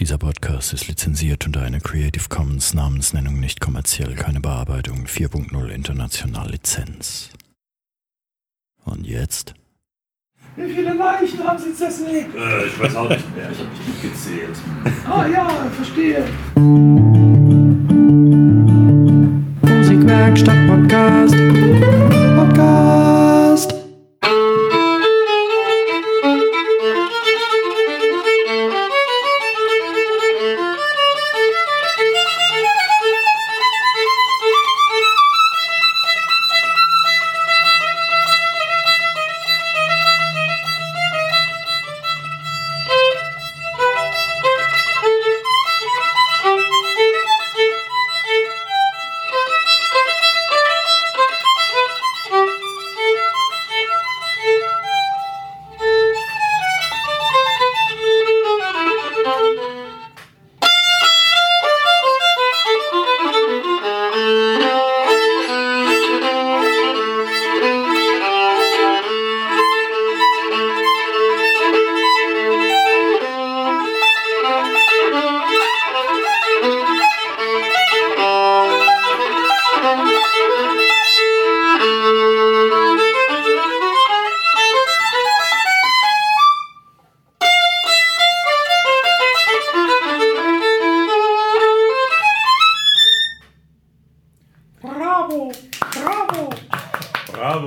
Dieser Podcast ist lizenziert unter einer Creative Commons Namensnennung nicht kommerziell, keine Bearbeitung 4.0 international Lizenz. Und jetzt? Wie viele Leichen haben Sie zersägt? Äh, ich weiß auch nicht mehr, ich habe nicht gezählt. Ah ja, verstehe. Musikwerkstatt Podcast.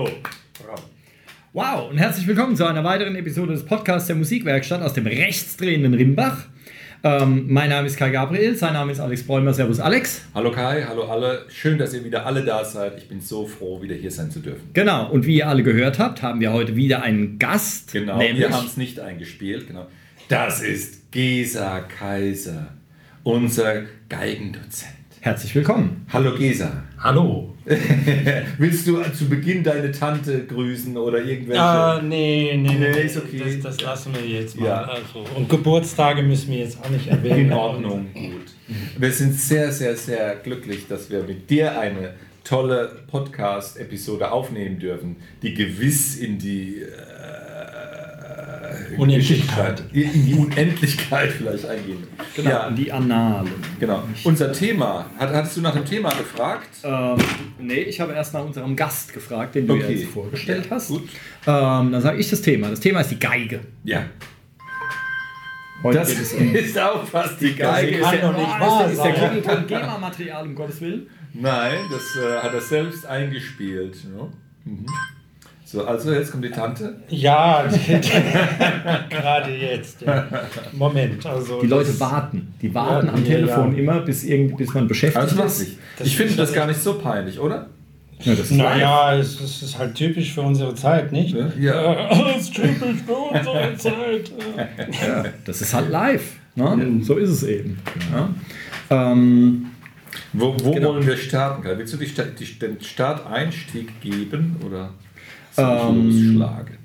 Bravo. Bravo. Wow und herzlich willkommen zu einer weiteren Episode des Podcasts der Musikwerkstatt aus dem rechtsdrehenden Rimbach. Ähm, mein Name ist Kai Gabriel, sein Name ist Alex Bräumer. Servus Alex. Hallo Kai, hallo alle. Schön, dass ihr wieder alle da seid. Ich bin so froh, wieder hier sein zu dürfen. Genau, und wie ihr alle gehört habt, haben wir heute wieder einen Gast. Genau, wir haben es nicht eingespielt. Genau. Das ist Gesa Kaiser, unser Geigendozent. Herzlich willkommen. Hallo Gesa. Hallo. Willst du zu Beginn deine Tante grüßen oder irgendwelche? Ah, nee, nee, nee, Nee, ist okay. Das, das lassen wir jetzt mal. Ja. Also, und Geburtstage müssen wir jetzt auch nicht erwähnen. In Ordnung, gut. Wir sind sehr, sehr, sehr glücklich, dass wir mit dir eine tolle Podcast-Episode aufnehmen dürfen, die gewiss in die äh, Unendlichkeit. In die Unendlichkeit vielleicht eingehen. Genau, Ja, und die Annalen. genau. Unser Thema. Hat, hattest du nach dem Thema gefragt? Ähm, nee, ich habe erst nach unserem Gast gefragt, den du Okay. jetzt vorgestellt Ja, hast. gut. Ähm, dann sage ich das Thema. Das Thema ist die Geige. Ja. Heute Das geht es um ist auch fast die Geige. kann doch nicht Ah, wahr ist der, ist. Klingelton GEMA-Material, um Gottes Willen? Nein, das äh, hat er selbst eingespielt. Ja. Mhm. So, also jetzt kommt die Tante. Ja, gerade jetzt. Ja. Moment, also. Die Leute warten. Die warten Ja, am ja, Telefon ja. immer, bis, irgendwie, bis man beschäftigt Also ist. Das Ich finde ist- das gar nicht so peinlich, oder? Ja, das ist. Naja, es, es ist halt typisch für unsere Zeit, nicht? Ja. Äh, Alles typisch für unsere Zeit. äh. Das ist halt live. Ne? So ist es eben. Ja. Ähm, Wo, wo Genau. wollen wir starten? Willst du die, die, den Starteinstieg geben oder ich Ähm, losschlagen?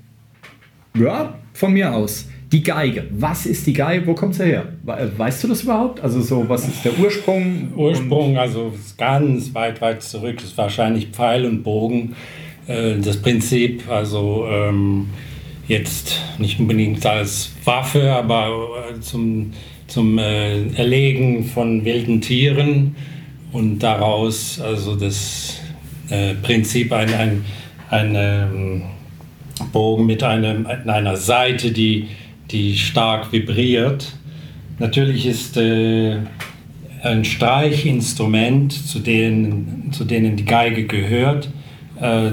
ja, von mir aus. Die Geige. Was ist die Geige? Wo kommt sie her? We- Weißt du das überhaupt? Also so, was ist der Ursprung? Ursprung, also ganz weit, weit zurück, ist wahrscheinlich Pfeil und Bogen. Äh, Das Prinzip, also ähm, jetzt nicht unbedingt als Waffe, aber äh, zum, zum äh, Erlegen von wilden Tieren und daraus also das äh, Prinzip ein, ein, ein ähm, Bogen mit einem, einer Seite, die, die stark vibriert. Natürlich ist äh, ein Streichinstrument, zu denen, zu denen die Geige gehört, äh,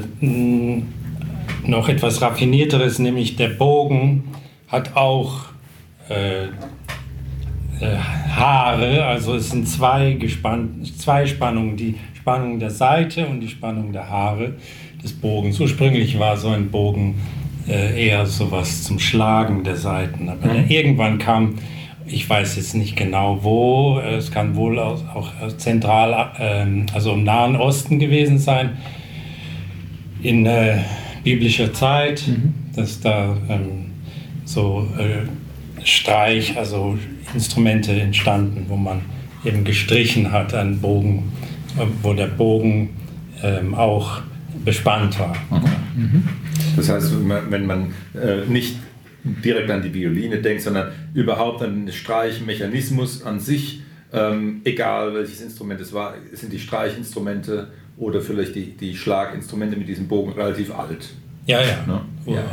noch etwas raffinierteres, nämlich der Bogen hat auch äh, äh, Haare, also es sind zwei, gespann zwei Spannungen, die Spannung der Seite und die Spannung der Haare des Bogens. Ursprünglich war so ein Bogen äh, eher sowas zum Schlagen der Seiten, aber dann irgendwann kam, ich weiß jetzt nicht genau wo, äh, es kann wohl aus, auch aus zentral, ähm, also im Nahen Osten gewesen sein, in äh, biblischer Zeit, dass da ähm, so äh, Streich, also Instrumente entstanden, wo man eben gestrichen hat, einen Bogen, äh, wo der Bogen ähm, auch bespannt war. Das heißt, wenn man- wenn man äh, nicht direkt an die Violine denkt, sondern überhaupt an den Streichmechanismus an sich, ähm, egal welches Instrument es war, sind die Streichinstrumente oder vielleicht die, die Schlaginstrumente mit diesem Bogen relativ alt. Ja, ja. Ne? Uralt,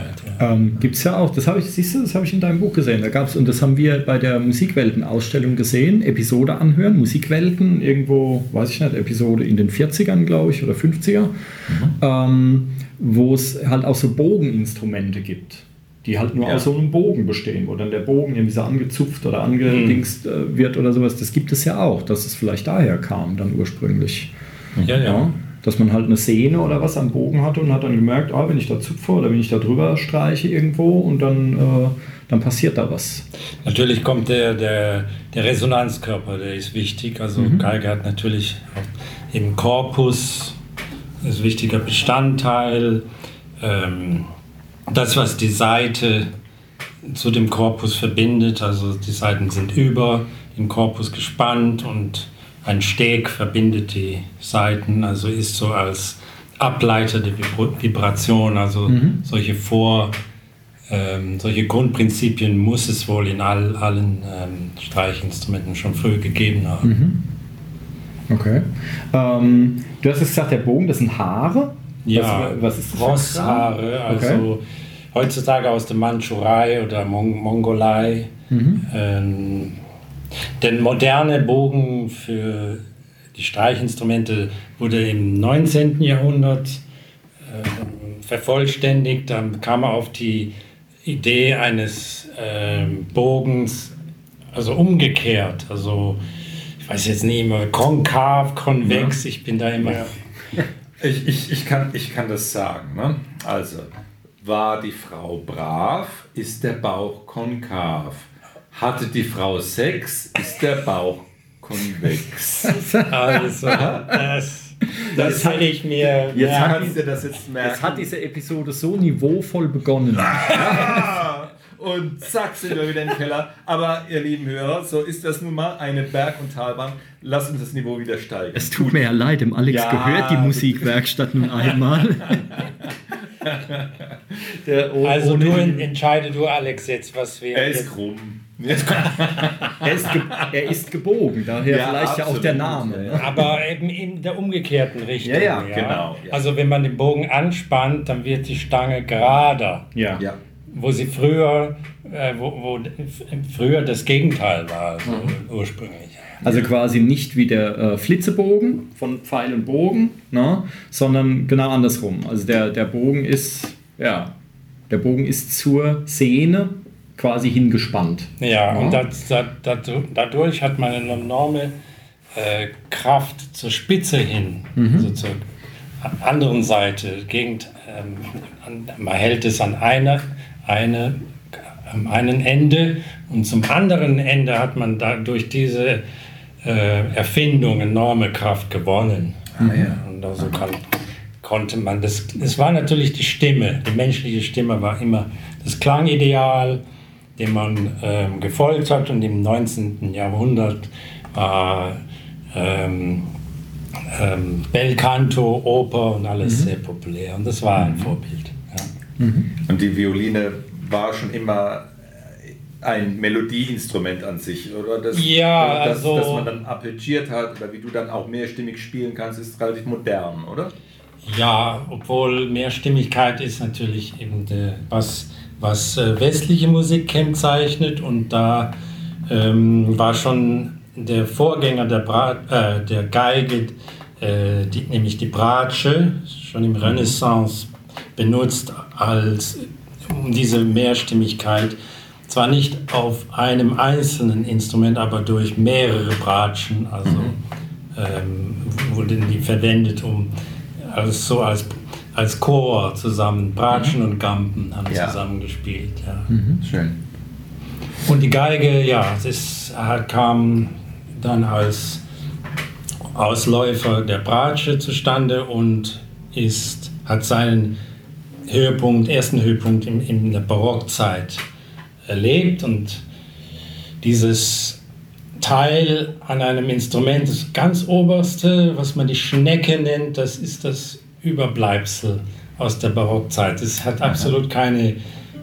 ja. Ähm, Gibt es ja auch, das habe ich, siehst du, das habe ich in deinem Buch gesehen. Da gab's, und das haben wir bei der Musikwelten-Ausstellung gesehen, Episode anhören, Musikwelten, irgendwo, weiß ich nicht, Episode in den 40ern, glaube ich, oder 50er, ähm, wo es halt auch so Bogeninstrumente gibt, die halt nur Ja. aus so einem Bogen bestehen, wo dann der Bogen irgendwie so angezupft oder angedingst äh, wird oder sowas. Das gibt es ja auch, dass es vielleicht daher kam, dann ursprünglich. ja, ja. Ja, dass man halt eine Sehne oder was am Bogen hatte und hat dann gemerkt, ah, wenn ich da zupfe oder wenn ich da drüber streiche irgendwo und dann, äh, dann passiert da was. Natürlich kommt der, der, der Resonanzkörper, der ist wichtig. Also Geige hat natürlich im Korpus ist ein wichtiger Bestandteil. Ähm, das, was die Seite zu dem Korpus verbindet, also die Seiten sind über den Korpus gespannt und ein Steg verbindet die Seiten, also ist so als Vibra- Vibration, also solche Vor- ähm, solche Grundprinzipien muss es wohl in all, allen ähm, Streichinstrumenten schon früh gegeben haben. Okay. Ähm, du hast gesagt, der Bogen, das sind Haare. Ja, was, was ist das? Rosshaare, also heutzutage aus der Mandschurei oder Mon Mongolei. Mhm. Denn moderne Bogen für die Streichinstrumente wurde im 19. Jahrhundert ähm, vervollständigt. Dann kam er auf die Idee eines ähm, Bogens, also umgekehrt. Also ich weiß jetzt nicht immer, konkav, konvex, ich bin da immer. Ich, ich, ich, kann, ich kann das sagen. Ne? Also, war die Frau brav, ist der Bauch konkav. Hatte die Frau Sex, ist der Bauch konvex. Also, das, das will ich mir. Jetzt kannst du das jetzt merken. Jetzt hat diese Episode so niveauvoll begonnen. Und zack sind wir wieder im Keller. Aber ihr lieben Hörer, so ist das nun mal eine Berg- und Talbahn. Lasst uns das Niveau wieder steigen. Es tut mir ja leid, dem Alex Ja. gehört die Musikwerkstatt nun einmal. Also du entscheide du, Alex, jetzt, was wir. Er ist jetzt, er, ist er ist gebogen, daher Ja, vielleicht ja auch der absolut. Name. Ja, ne? ja. aber eben in der umgekehrten Richtung. Ja, ja, genau, ja. Also wenn man den Bogen anspannt, dann wird die Stange gerader. Ja. Ja. Wo sie früher, äh, wo, wo früher das Gegenteil war, also Mhm. ursprünglich. Also quasi nicht wie der äh, Flitzebogen von Pfeil und Bogen, ne? sondern genau andersrum. Also der, der Bogen ist, ja, der Bogen ist zur Sehne quasi hingespannt. Ja, Ja. und das, das, das, dadurch hat man eine enorme äh, Kraft zur Spitze hin, also zur anderen Seite. Gegend, ähm, an, man hält es an einer, eine, am einen Ende und zum anderen Ende hat man da durch diese äh, Erfindung enorme Kraft gewonnen. Und also kann, konnte man das. Es war natürlich die Stimme, die menschliche Stimme war immer das Klangideal, dem man ähm, gefolgt hat und im 19. Jahrhundert war ähm, ähm, Belcanto, Oper und alles sehr populär und das war ein Vorbild. Ja. Und die Violine war schon immer ein Melodieinstrument an sich, oder? Das, Ja, das, also- dass man dann arpeggiert hat oder wie du dann auch mehrstimmig spielen kannst, ist relativ modern, oder? Ja, obwohl Mehrstimmigkeit ist natürlich eben der, was, was äh, westliche Musik kennzeichnet und da ähm, war schon der Vorgänger der, Bra äh, der Geige, äh, die, nämlich die Bratsche, schon im Renaissance benutzt als um diese Mehrstimmigkeit zwar nicht auf einem einzelnen Instrument, aber durch mehrere Bratschen, also ähm, wurden die verwendet, um als, so als, als Chor zusammen, Bratschen und Gampen haben Ja. zusammen gespielt. Ja. Schön. Und die Geige, ja, das hat- kam dann als Ausläufer der Bratsche zustande und ist, hat seinen Höhepunkt, ersten Höhepunkt in, in der Barockzeit erlebt und dieses Teil an einem Instrument, das ganz oberste, was man die Schnecke nennt, das ist das Überbleibsel aus der Barockzeit. Es hat absolut keine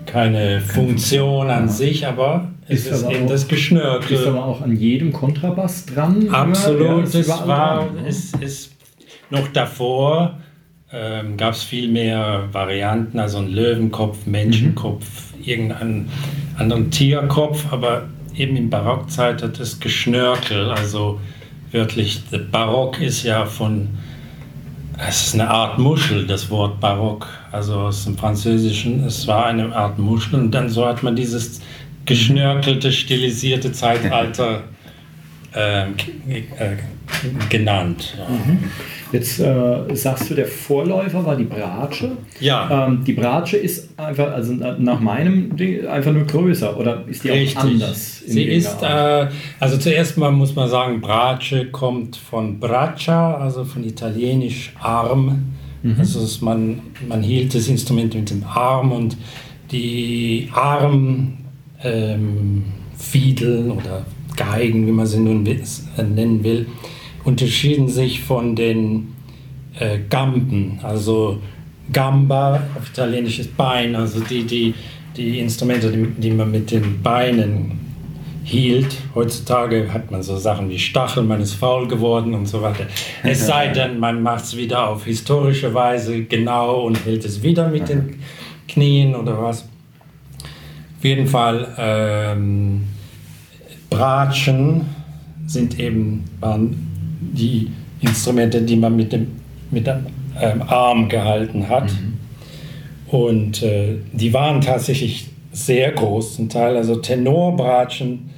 keine Funktion an sich, aber es Ist ist, aber eben auch- das Ist Geschnörkel. aber auch an jedem Kontrabass dran. Ja, Absolut, ist es war, ne? es ist noch davor ähm, gab es viel mehr Varianten, also ein Löwenkopf, Menschenkopf, irgendeinen anderen Tierkopf, aber eben in Barockzeit hat es Geschnörkel, also wörtlich, der Barock ist ja von, es ist eine Art Muschel, das Wort Barock, also aus dem Französischen, es war eine Art Muschel. Und dann so hat man dieses geschnörkelte, stilisierte Zeitalter äh, genannt. Ja. Jetzt äh, sagst du, der Vorläufer war die Bratsche. Ja. Ähm, die Bratsche ist einfach, also nach meinem Ding, einfach nur größer oder ist die Richtig. auch anders? Sie ist, äh, also zuerst mal muss man sagen, Brace kommt von Braccia, also von italienisch Arm. Mhm. Also man, man hielt das Instrument mit dem Arm und die Arm ähm, Fiedeln oder Geigen, wie man sie nun äh, nennen will, unterschieden sich von den äh, Gamben, also Gamba auf Italienisch ist Bein, also die, die, die Instrumente, die, die man mit den Beinen hielt. Heutzutage hat man so Sachen wie Stachel, man ist faul geworden und so weiter. Es sei denn, man macht es wieder auf historische Weise genau und hält es wieder mit den Knien oder was. Auf jeden Fall, ähm, Bratschen sind eben waren die Instrumente, die man mit dem, mit dem ähm, Arm gehalten hat. Und äh, die waren tatsächlich sehr groß zum Teil. Also Tenorbratschen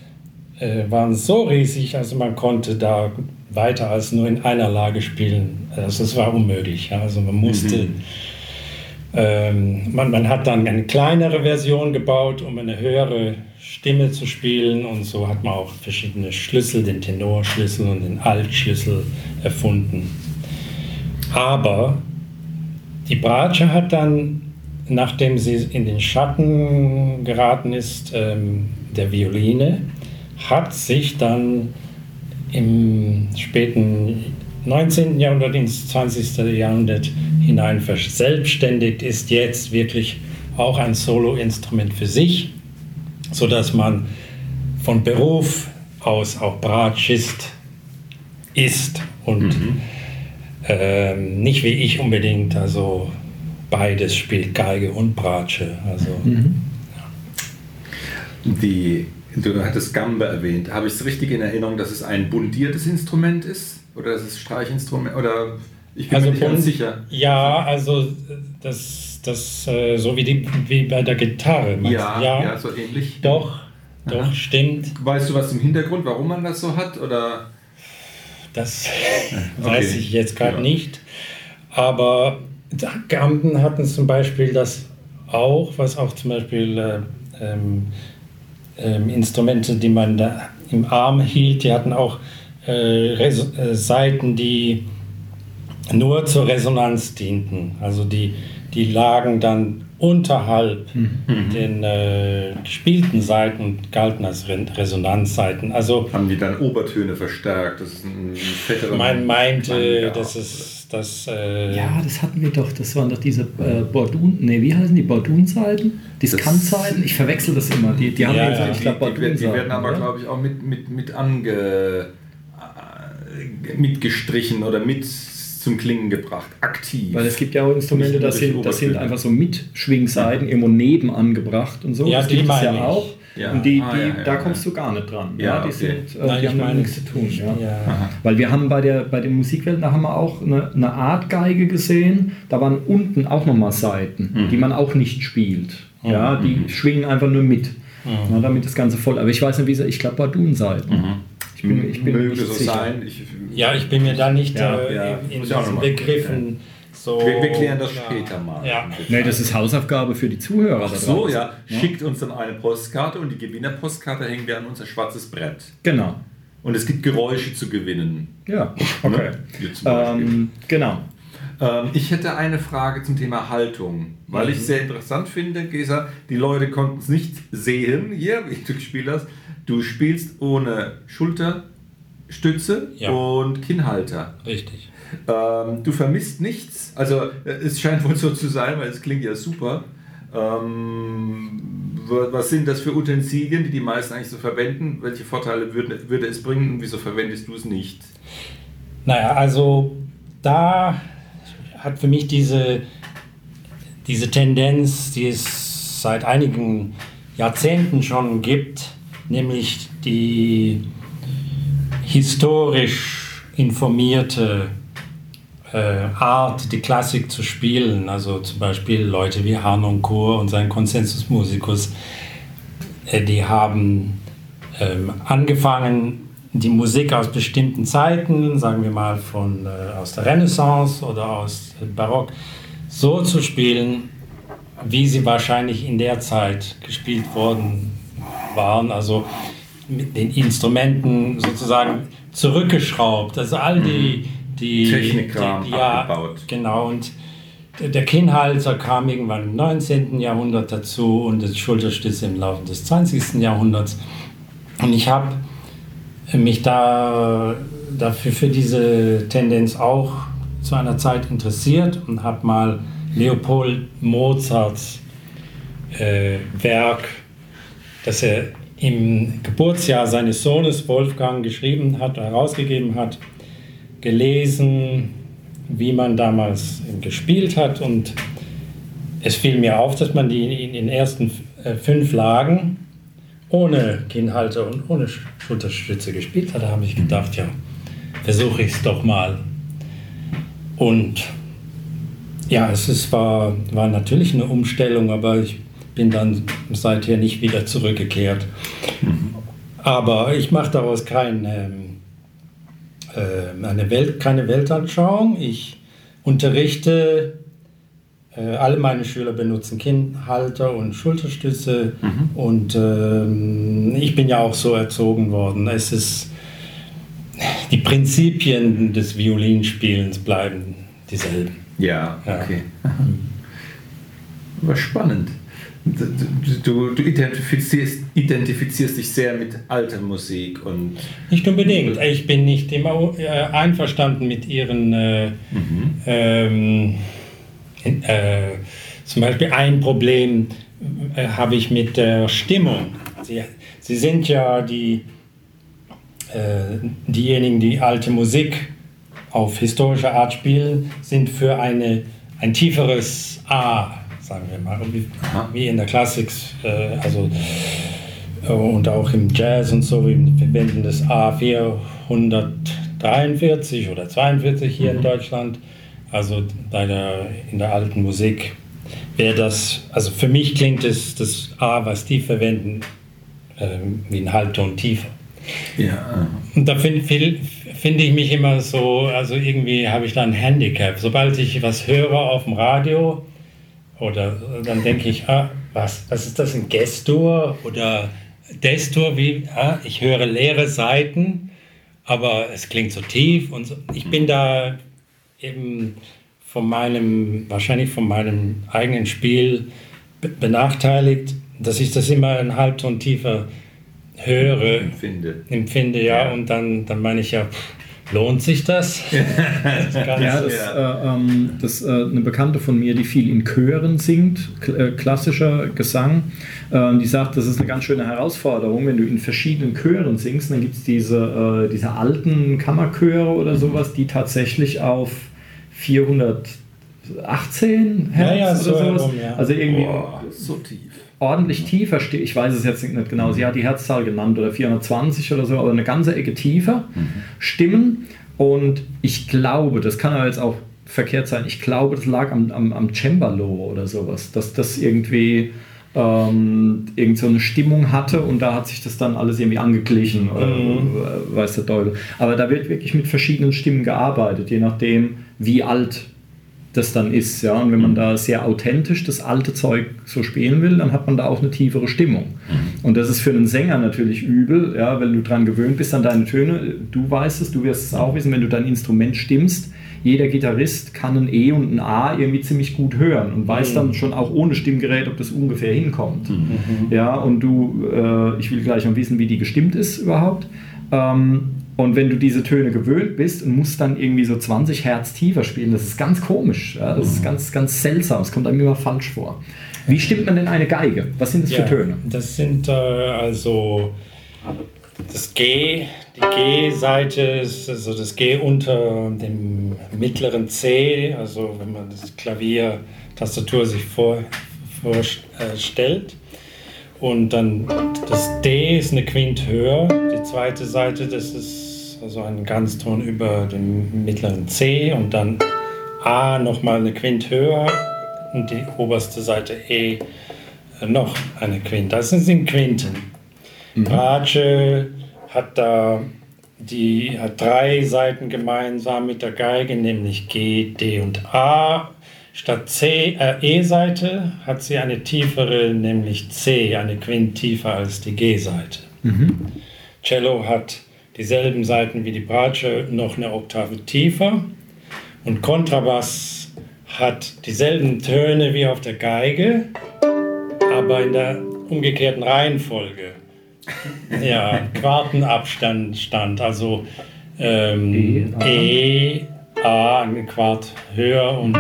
äh, waren so riesig, also man konnte da weiter als nur in einer Lage spielen. Also es war unmöglich. Ja? Also man musste. Ähm, man, man hat dann eine kleinere Version gebaut, um eine höhere Stimme zu spielen und so hat man auch verschiedene Schlüssel, den Tenorschlüssel und den Altschlüssel erfunden. Aber die Bratsche hat dann, nachdem sie in den Schatten geraten ist, ähm, der Violine, hat sich dann im späten 19. Jahrhundert ins 20. Jahrhundert hinein verselbstständigt, ist jetzt wirklich auch ein Solo-Instrument für sich, sodass man von Beruf aus auch Bratschist ist und ähm, nicht wie ich unbedingt, also beides spielt Geige und Bratsche. Also Die, du hattest Gambe erwähnt. Habe ich es richtig in Erinnerung, dass es ein bundiertes Instrument ist? Oder dass es Streichinstrument? Oder ich bin mir nicht ganz sicher. Ja, also das, das äh, so wie, die, wie bei der Gitarre. Ja, du? ja, so ähnlich. Doch, doch, stimmt. Weißt du was zum Hintergrund, warum man das so hat? Oder? Das Okay. weiß ich jetzt gerade Ja. nicht. Aber Gamben hatten zum Beispiel das auch, was auch zum Beispiel äh, ähm, ähm, Instrumente, die man da im Arm hielt, die hatten auch äh, äh, Saiten, die nur zur Resonanz dienten. Also die, die lagen dann unterhalb den äh, gespielten Saiten und galten als Re Resonanzsaiten. Also Haben die dann Obertöne verstärkt? Das ist ein fetterer man meinte, dass es das. Äh, Ja, das hatten wir doch. Das waren doch diese äh, Bordun, nee, wie heißen die Bordun-Seiten? Diskant-Seiten? Ich verwechsel das immer. Die, die haben Ja, ja, ich Die, glaube, die, werden- die werden aber, glaube ich, auch mit, mit, mit ange, äh, mitgestrichen oder mit zum Klingen gebracht. Aktiv. Weil es gibt ja auch Instrumente, das sind, das sind einfach so Mitschwingseiten irgendwo neben angebracht und so. Ja, das die gibt es ja ich. auch. Ja. Und die, Ah, die, ja, ja, da ja. kommst du gar nicht dran. Ja, die, okay. sind, äh, Nein, die haben damit nichts zu tun. Ja. ja. Weil wir haben bei, der, bei den Musikwelten, da haben wir auch eine, eine Art Geige gesehen, da waren unten auch nochmal Seiten, Mhm. die man auch nicht spielt. Ja, die schwingen einfach nur mit, ja, damit das Ganze voll. Aber ich weiß nicht, wie sie, ich glaube Bardun-Seiten. Ich bin, ich bin mir Möge nicht so sicher. sein. Ich, Ja, ich bin mir da nicht Ja, äh, ja. in, in diesen. Begriffen so. wir, wir klären das ja. später mal. Ja. Nee, das ist Hausaufgabe für die Zuhörer. Ach so, draußen. ja. Schickt uns dann eine Postkarte und die Gewinnerpostkarte hängen wir an unser schwarzes Brett. Genau. Und es gibt Geräusche zu gewinnen. Ja, okay. Hier zum Beispiel. Ähm, genau. Ähm, ich hätte eine Frage zum Thema Haltung, weil Mhm. ich es sehr interessant finde, Gesa. Die Leute konnten es nicht sehen, hier, wie du gespielt hast. Du spielst ohne Schulterstütze Ja. und Kinnhalter. Richtig. Ähm, du vermisst nichts. Also äh, es scheint wohl so zu sein, weil es klingt ja super. Ähm, wa- was sind das für Utensilien, die die meisten eigentlich so verwenden? Welche Vorteile würde, würde es bringen und wieso verwendest du es nicht? Naja, also da hat für mich diese, diese Tendenz, die es seit einigen Jahrzehnten schon gibt, nämlich die historisch informierte äh, Art, die Klassik zu spielen. Also zum Beispiel Leute wie Harnoncourt und sein Consensus Musicus, äh, die haben ähm, angefangen, die Musik aus bestimmten Zeiten, sagen wir mal von, äh, aus der Renaissance oder aus Barock, so zu spielen, wie sie wahrscheinlich in der Zeit gespielt worden waren. Also mit den Instrumenten sozusagen zurückgeschraubt. Also all die, die Technikkram die, ja, abgebaut. Genau, und der- der Kinnhalter kam irgendwann im 19. Jahrhundert dazu und das Schulterstütze im Laufe des 20. Jahrhunderts. Und ich habe mich da dafür für diese Tendenz auch zu einer Zeit interessiert und habe mal Leopold Mozarts äh, Werk, das er im Geburtsjahr seines Sohnes Wolfgang geschrieben hat, herausgegeben hat, gelesen, wie man damals gespielt hat und es fiel mir auf, dass man die in den ersten äh, fünf Lagen ohne Kinnhalter und ohne Sch- Schulterstütze gespielt hat. Da habe ich gedacht, ja, versuche ich es doch mal. Und ja, es ist, war, war natürlich eine Umstellung, aber ich bin dann seither nicht wieder zurückgekehrt. Aber ich mache daraus kein, ähm, äh, eine Welt, keine Weltanschauung. Ich unterrichte, äh, alle meine Schüler benutzen Kinnhalter und Schulterstütze und ähm, ich bin ja auch so erzogen worden. Es ist, die Prinzipien des Violinspielens bleiben dieselben. Ja, Ja. okay. Aber spannend. Du, du, identifizierst, identifizierst dich sehr mit alter Musik und Nicht unbedingt. Ich bin nicht immer äh, einverstanden mit ihren. Äh, ähm, in- äh, zum Beispiel ein Problem äh, habe ich mit der Stimmung. Sie, sie sind ja die, äh, diejenigen, die alte Musik auf historische Art spielen, sind für eine, ein tieferes A, sagen wir mal, wie, wie in der Klassik, äh, also äh, und auch im Jazz und so, wir verwenden das A443 oder 42 hier in Deutschland. Also bei der, in der alten Musik wäre das, also für mich klingt es das A, was die verwenden, ähm, wie ein Halbton tiefer. ja, Und da finde find, find ich mich immer so, also irgendwie habe ich da ein Handicap. Sobald ich was höre auf dem Radio, oder dann denke ich, ah, was, was ist das, ein Gestur oder Destur? Wie, ah, ich höre leere Seiten, aber es klingt so tief und so. Ich bin da eben von meinem, wahrscheinlich von meinem eigenen Spiel be- benachteiligt, dass ich das immer einen Halbton tiefer höre empfinde. empfinde, ja, und dann, dann meine ich ja, pff, lohnt sich das? das? Ja, das, äh, ähm, das äh, eine Bekannte von mir, die viel in Chören singt, kl äh, klassischer Gesang, ähm, die sagt, das ist eine ganz schöne Herausforderung, wenn du in verschiedenen Chören singst, dann gibt es diese, äh, diese alten Kammerchöre oder sowas, die tatsächlich auf 418 Hertz Ja, ja, so oder sowas, herum, ja. also irgendwie Boah, so tief. Ordentlich tiefer steht. Ich weiß es jetzt nicht genau. Sie hat die Herzzahl genannt oder 420 oder so, aber eine ganze Ecke tiefer stimmen. Und ich glaube, das kann aber jetzt auch verkehrt sein, ich glaube, das lag am, am, am Cembalo oder sowas, dass das irgendwie ähm, irgend so eine Stimmung hatte und da hat sich das dann alles irgendwie angeglichen oder weiß der Teufel. Aber da wird wirklich mit verschiedenen Stimmen gearbeitet, je nachdem, wie alt das dann ist. Ja? Und wenn man da sehr authentisch das alte Zeug so spielen will, dann hat man da auch eine tiefere Stimmung. Und das ist für einen Sänger natürlich übel, ja, wenn du dran gewöhnt bist an deine Töne. Du weißt es, du wirst es auch wissen, wenn du dein Instrument stimmst. Jeder Gitarrist kann ein E und ein A irgendwie ziemlich gut hören und weiß dann schon auch ohne Stimmgerät, ob das ungefähr hinkommt. Ja, und du, äh, ich will gleich noch wissen, wie die gestimmt ist überhaupt. Ähm, und wenn du diese Töne gewöhnt bist und musst dann irgendwie so 20 Hertz tiefer spielen, das ist ganz komisch. Ja? Das ist ganz, ganz seltsam. Es kommt einem immer falsch vor. Wie stimmt man denn eine Geige? Was sind das für Töne? Das sind äh, also das G, die G-Seite ist also das G unter dem mittleren C, also wenn man das Klavier, Tastatur sich vor, vorstellt. Und dann das D ist eine Quint höher, die zweite Seite, das ist also ein Ganzton über dem mittleren C und dann A nochmal eine Quint höher und die oberste Seite E äh, noch eine Quint. Das sind Quinten. Mhm. Bratsche hat da die hat drei Seiten gemeinsam mit der Geige, nämlich G, D und A. Statt C, äh, E-Seite hat sie eine tiefere, nämlich C, eine Quint tiefer als die G-Seite. Mhm. Cello hat dieselben Seiten wie die Bratsche, noch eine Oktave tiefer. Und Kontrabass hat dieselben Töne wie auf der Geige, aber in der umgekehrten Reihenfolge. Ja, Quartenabstand stand, also ähm, E, A, ein Quart höher und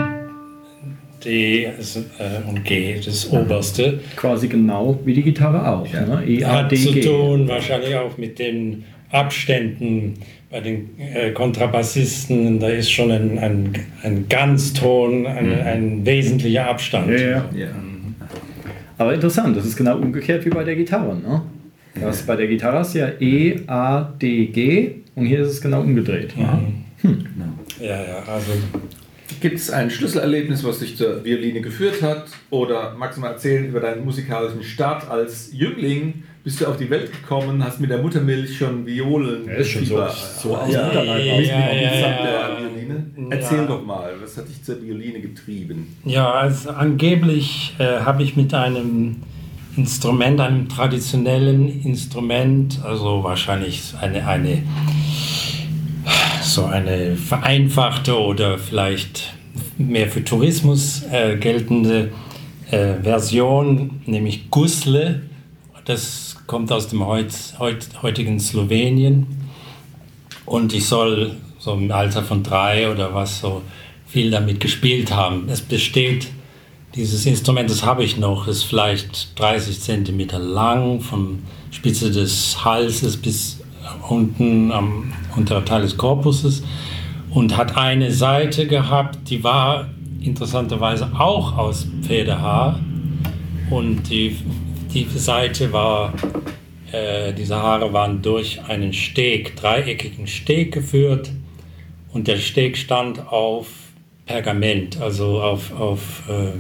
D ist, äh, und G, das oberste. Quasi genau wie die Gitarre auch. Ja. Ne? E, A, Hat D, zu G. tun wahrscheinlich auch mit den Abständen bei den äh, Kontrabassisten. Da ist schon ein, ein, ein Ganzton, ein, mhm. ein wesentlicher Abstand. Ja, ja. ja. Aber interessant, das ist genau umgekehrt wie bei der Gitarre. Ne? Das bei der Gitarre ist ja E, A, D, G und hier ist es genau umgedreht. Ja, hm. ja, ja also Gibt es ein Schlüsselerlebnis, was dich zur Violine geführt hat? Oder magst du mal erzählen über deinen musikalischen Start als Jüngling? Bist du auf die Welt gekommen, hast mit der Muttermilch schon Violen? Ja, ist schon so, so aus ja, Mutterleib ja, ja, ja, Violine. Erzähl doch mal, was hat dich zur Violine getrieben? Ja, also angeblich äh, habe ich mit einem Instrument, einem traditionellen Instrument, also wahrscheinlich eine, eine so eine vereinfachte oder vielleicht mehr für Tourismus äh, geltende äh, Version, nämlich Gusle. Das kommt aus dem heut, heut, heutigen Slowenien. Und ich soll so im Alter von drei oder was so viel damit gespielt haben. Es besteht, dieses Instrument, das habe ich noch, ist vielleicht 30 Zentimeter lang, von Spitze des Halses bis unten am unteren Teil des Korpuses und hat eine Seite gehabt, die war interessanterweise auch aus Pferdehaar und die, die Seite war, äh, diese Haare waren durch einen Steg, dreieckigen Steg geführt und der Steg stand auf Pergament, also auf, auf äh,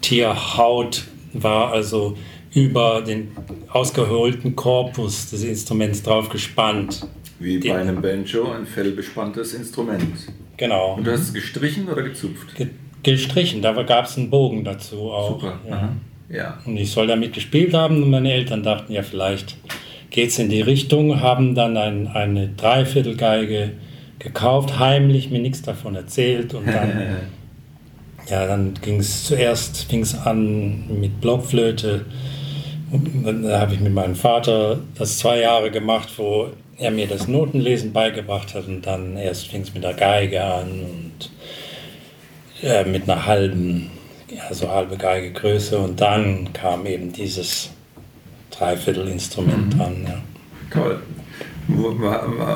Tierhaut, war also über den ausgeholten Korpus des Instruments drauf gespannt. Wie bei einem Banjo, ein fellbespanntes Instrument. Genau. Und du hast es gestrichen oder gezupft? Ge gestrichen, da gab es einen Bogen dazu auch. Super. Ja. Ja. Und ich soll damit gespielt haben und meine Eltern dachten, ja, vielleicht geht es in die Richtung, haben dann ein, eine Dreiviertelgeige gekauft, heimlich, mir nichts davon erzählt und dann, ja, dann ging es zuerst fing's an mit Blockflöte. Und dann habe ich mit meinem Vater das zwei Jahre gemacht, wo er mir das Notenlesen beigebracht hat und dann erst fing es mit der Geige an und äh, mit einer halben, also halbe Geige Größe und dann kam eben dieses Dreiviertelinstrument mhm. dran. Ja. Toll.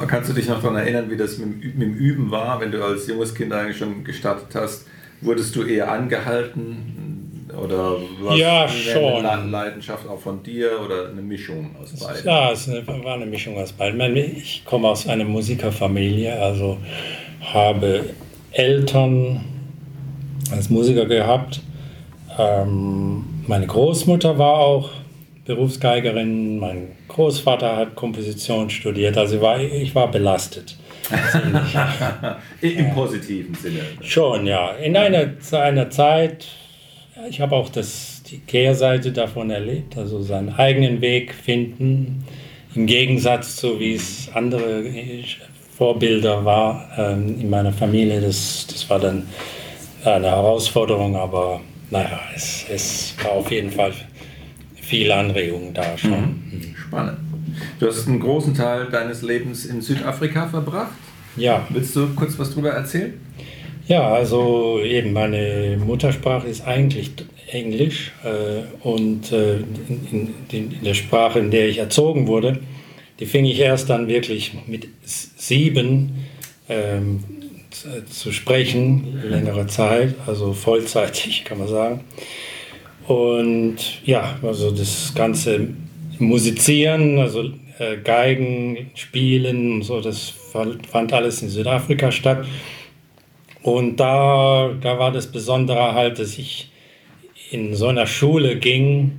Kannst du dich noch daran erinnern, wie das mit, dem Üben war, wenn du als junges Kind eigentlich schon gestartet hast? Wurdest du eher angehalten, oder was ja, schon. eine Leidenschaft auch von dir oder eine Mischung aus beiden? Ja, es war eine Mischung aus beiden. Ich komme aus einer Musikerfamilie, also habe Eltern als Musiker gehabt. Ähm, meine Großmutter war auch Berufsgeigerin, mein Großvater hat Komposition studiert, also war, ich war belastet. Im positiven Sinne. Schon, ja. In einer, einer Zeit, ich habe auch das, die Kehrseite davon erlebt, also seinen eigenen Weg finden, im Gegensatz zu wie es andere Vorbilder war ähm, in meiner Familie. Das, das war dann eine Herausforderung, aber naja, es, es war auf jeden Fall viel Anregung da schon. Mhm. Spannend. Du hast einen großen Teil deines Lebens in Südafrika verbracht. Ja. Willst du kurz was darüber erzählen? Ja, also eben meine Muttersprache ist eigentlich Englisch äh, und äh, in, in, in, der Sprache, in der ich erzogen wurde, die fing ich erst dann wirklich mit sieben ähm, zu sprechen, längere Zeit, also vollzeitig kann man sagen. Und ja, also das ganze Musizieren, also äh, Geigen spielen und so, das fand alles in Südafrika statt. Und da, da war das Besondere halt, dass ich in so einer Schule ging,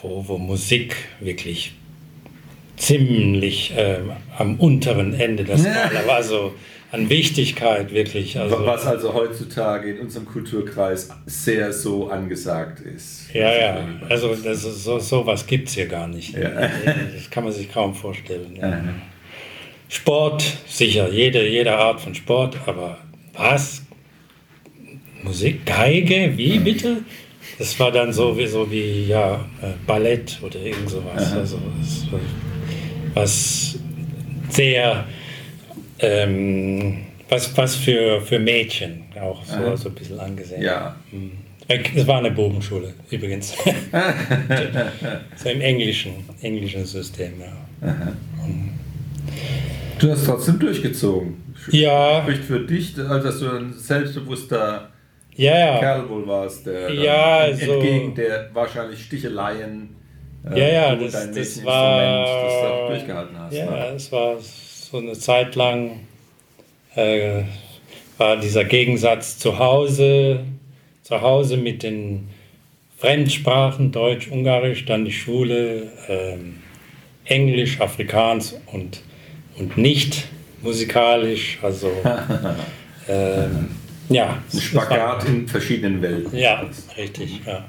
wo, wo Musik wirklich ziemlich äh, am unteren Ende Skala war. So an Wichtigkeit wirklich. Also, Was also heutzutage in unserem Kulturkreis sehr so angesagt ist. Ja, ja, also das ist, so, so was gibt es hier gar nicht. Ja. Das kann man sich kaum vorstellen. Ja. Sport, sicher, jede, jede Art von Sport, aber was? Musik, Geige, wie bitte? Das war dann so wie, so wie ja, äh, Ballett oder irgend sowas. Also, was sehr ähm, was, was für, für Mädchen auch so, so ein bisschen angesehen. Ja. Mhm. Es war eine Bogenschule übrigens. so im englischen, englischen System, ja. Mhm. Du hast trotzdem durchgezogen. Ja. Spricht für dich, dass du ein selbstbewusster ja, ja. Kerl wohl warst, der ja, also, entgegen der wahrscheinlich Sticheleien äh, ja, ja, das, das war, das durchgehalten hast. Ja, ne? es war so eine Zeit lang äh, war dieser Gegensatz zu Hause, zu Hause mit den Fremdsprachen, Deutsch, Ungarisch, dann die Schule, äh, Englisch, Afrikaans und, und nicht musikalisch, also äh, ja. Ein Spagat in verschiedenen Welten. Ja, richtig, ja.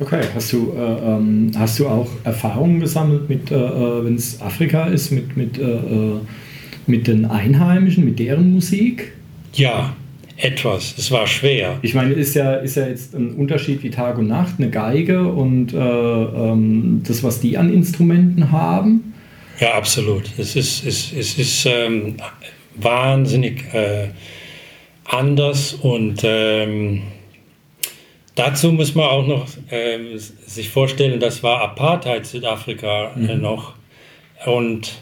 Okay, hast du, äh, ähm, hast du auch Erfahrungen gesammelt mit, äh, äh wenn es Afrika ist, mit, mit, äh, äh, mit den Einheimischen, mit deren Musik? Ja, etwas. Es war schwer. Ich meine, ist ja, ist ja jetzt ein Unterschied wie Tag und Nacht, eine Geige und äh, ähm, das, was die an Instrumenten haben. Ja, absolut. Es ist, es, es ist ähm, wahnsinnig anders und ähm, Dazu muss man auch noch äh, sich vorstellen, das war Apartheid Südafrika äh, mhm. noch. Und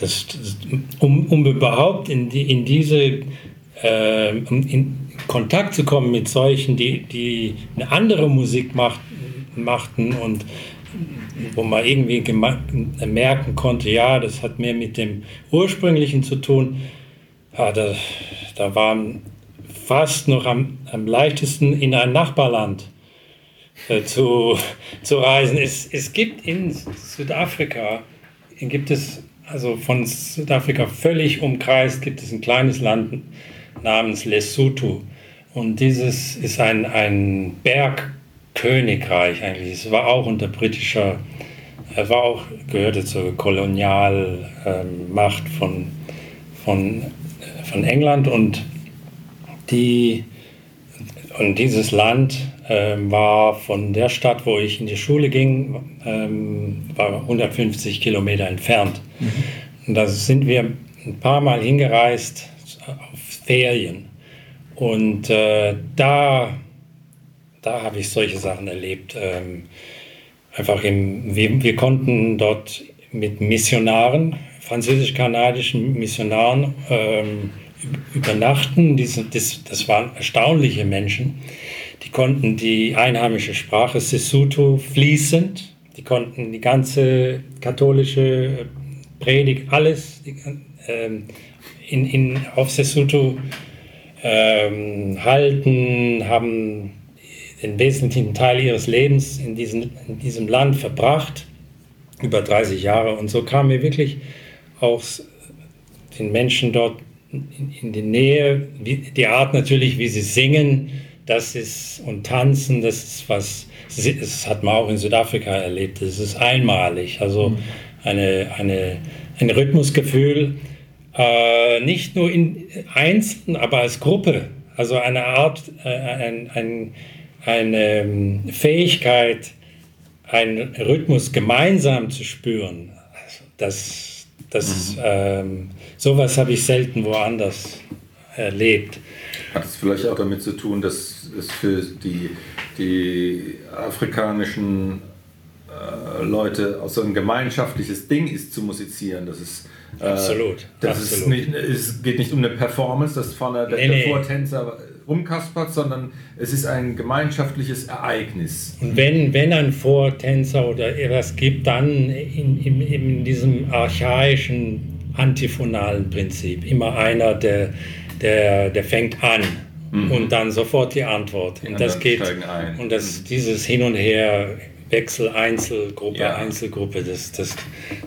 das, das, um, um überhaupt in, die, in diese äh, in Kontakt zu kommen mit solchen, die, die eine andere Musik macht, machten und wo man irgendwie merken konnte, ja, das hat mehr mit dem Ursprünglichen zu tun. Ja, da, da waren fast noch am, am leichtesten in ein Nachbarland äh, zu, zu reisen. Es, es gibt in Südafrika, gibt es, also von Südafrika völlig umkreist, gibt es ein kleines Land namens Lesotho. Und dieses ist ein, ein Bergkönigreich eigentlich. Es war auch unter britischer, es war auch, gehörte zur Kolonialmacht von, von, von England und die, und dieses Land ähm, war von der Stadt, wo ich in die Schule ging, ähm, war 150 Kilometer entfernt. Mhm. Und da sind wir ein paar Mal hingereist auf Ferien. Und äh, da, da habe ich solche Sachen erlebt. Ähm, einfach im, wir, wir konnten dort mit Missionaren, französisch-kanadischen Missionaren, ähm, übernachten. Das, waren erstaunliche Menschen. Die konnten die einheimische Sprache Sesotho fließend. Die konnten die ganze katholische Predigt, alles ähm, in, in, auf Sesotho ähm, halten, haben den wesentlichen Teil ihres Lebens in, diesen, in diesem Land verbracht, über 30 Jahre. Und so kamen wir wirklich auch den Menschen dort in, in die Nähe, wie, die Art natürlich, wie sie singen, das ist und tanzen, das ist was, das hat man auch in Südafrika erlebt, das ist einmalig, also mhm. eine, eine, ein Rhythmusgefühl, äh, nicht nur in einzeln, aber als Gruppe, also eine Art, äh, ein, ein, eine ähm, Fähigkeit, einen Rhythmus gemeinsam zu spüren, also das, das mhm. ähm, Sowas habe ich selten woanders erlebt. Hat es vielleicht auch damit zu tun, dass es für die, die afrikanischen äh, Leute auch so ein gemeinschaftliches Ding ist zu musizieren? Das ist, äh, Absolut, Das absolut. Ist nicht, es geht nicht um eine Performance, dass vorne der, Nee, der nee. Vortänzer rumkaspert, sondern es ist ein gemeinschaftliches Ereignis. Und wenn, wenn ein Vortänzer oder etwas gibt, dann in, in, in diesem archaischen antiphonalen Prinzip. Immer einer, der, der, der fängt an und dann sofort die Antwort. Und das anderen geht ein. und das, dieses Hin und Her, Wechsel, Einzelgruppe, Ja. Einzelgruppe, das, das,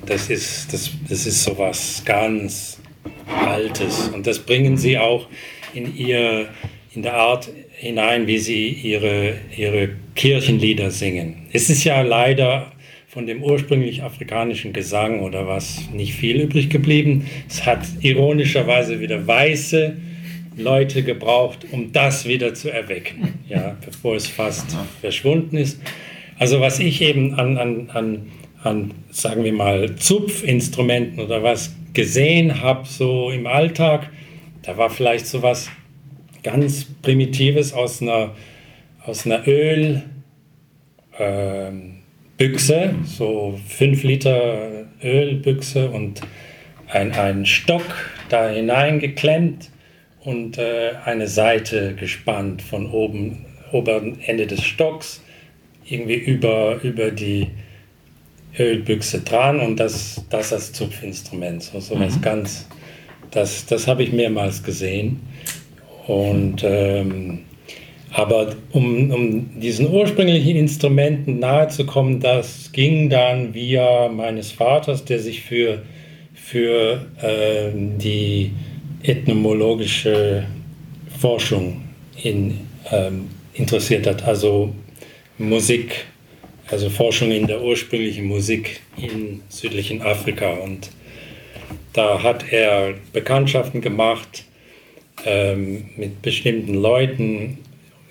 das, ist, das, das ist sowas ganz Altes. Und das bringen sie auch in, ihr, in der Art hinein, wie sie ihre, ihre Kirchenlieder singen. Es ist ja leider von dem ursprünglich afrikanischen Gesang oder was nicht viel übrig geblieben. Es hat ironischerweise wieder weiße Leute gebraucht, um das wieder zu erwecken, ja, bevor es fast verschwunden ist. Also was ich eben an, an, an, an sagen wir mal, Zupfinstrumenten oder was gesehen habe, so im Alltag, da war vielleicht so was ganz Primitives aus einer, aus einer Öl, ähm, Büchse, so 5 Liter Ölbüchse und ein, ein Stock da hineingeklemmt und äh, eine Seite gespannt von oben, oberen Ende des Stocks, irgendwie über, über die Ölbüchse dran und das, das als Zupfinstrument. So, so was ganz, das, das habe ich mehrmals gesehen. Und ähm, aber um, um diesen ursprünglichen Instrumenten nahezukommen, das ging dann via meines Vaters, der sich für, für ähm, die ethnomologische Forschung in, ähm, interessiert hat, also Musik, also Forschung in der ursprünglichen Musik in südlichen Afrika. Und da hat er Bekanntschaften gemacht ähm, mit bestimmten Leuten,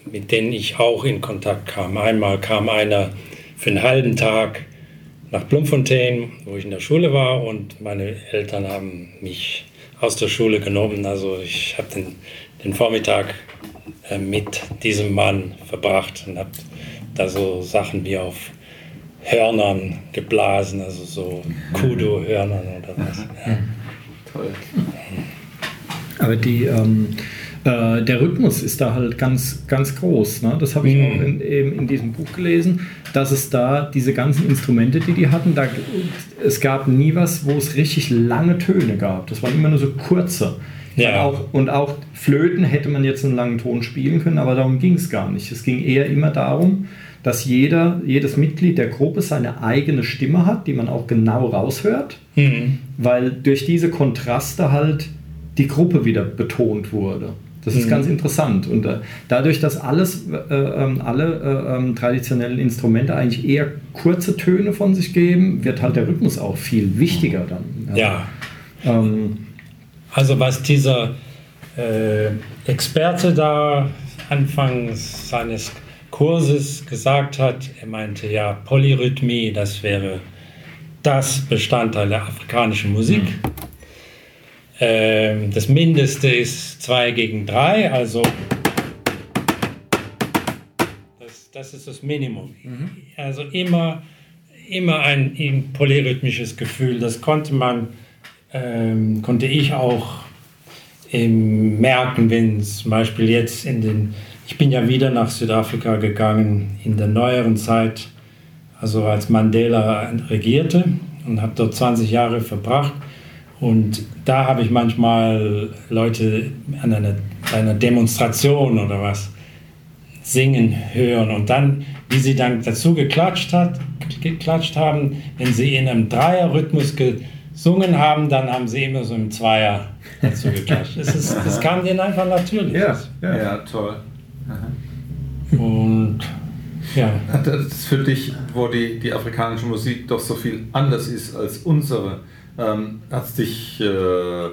mit denen ich auch in Kontakt kam. Einmal kam einer für einen halben Tag nach Bloemfontein, wo ich in der Schule war, und meine Eltern haben mich aus der Schule genommen. Also ich habe den, den Vormittag äh, mit diesem Mann verbracht und habe da so Sachen wie auf Hörnern geblasen, also so Kudo-Hörnern oder was. Ja. Toll. Aber die, ähm, äh, der Rhythmus ist da halt ganz, ganz groß. Ne? Das habe ich Mhm. auch in, eben in diesem Buch gelesen, dass es da diese ganzen Instrumente, die die hatten, da, es gab nie was, wo es richtig lange Töne gab. Das waren immer nur so kurze. Ja. Und, auch, und auch Flöten hätte man jetzt einen langen Ton spielen können, aber darum ging es gar nicht. Es ging eher immer darum, dass jeder, jedes Mitglied der Gruppe seine eigene Stimme hat, die man auch genau raushört Mhm. weil durch diese Kontraste halt die Gruppe wieder betont wurde. Das ist Mhm. ganz interessant. Und äh, dadurch, dass alles, äh, ähm, alle äh, ähm, traditionellen Instrumente eigentlich eher kurze Töne von sich geben, wird halt der Rhythmus auch viel wichtiger dann. Ja. Ähm, Also was dieser äh, Experte da anfangs seines Kurses gesagt hat, er meinte ja, Polyrhythmie, das wäre das Bestandteil der afrikanischen Musik. Ähm, das Mindeste ist 2 gegen 3, also das, das ist das Minimum. Also immer, immer ein, ein polyrhythmisches Gefühl, das konnte man ähm, konnte ich auch ähm, merken, wenn zum Beispiel jetzt in den, ich bin ja wieder nach Südafrika gegangen in der neueren Zeit, also als Mandela regierte und habe dort 20 Jahre verbracht. Und da habe ich manchmal Leute an einer, bei einer Demonstration oder was singen hören und dann, wie sie dann dazu geklatscht, hat, geklatscht haben, wenn sie in einem Dreierrhythmus gesungen haben, dann haben sie immer so im Zweier dazu geklatscht. Das, ist, das kam denen einfach natürlich. ja, ja. Ja, toll. Und ja, das für dich, wo die, die afrikanische Musik doch so viel anders ist als unsere, ähm, hat es dich äh,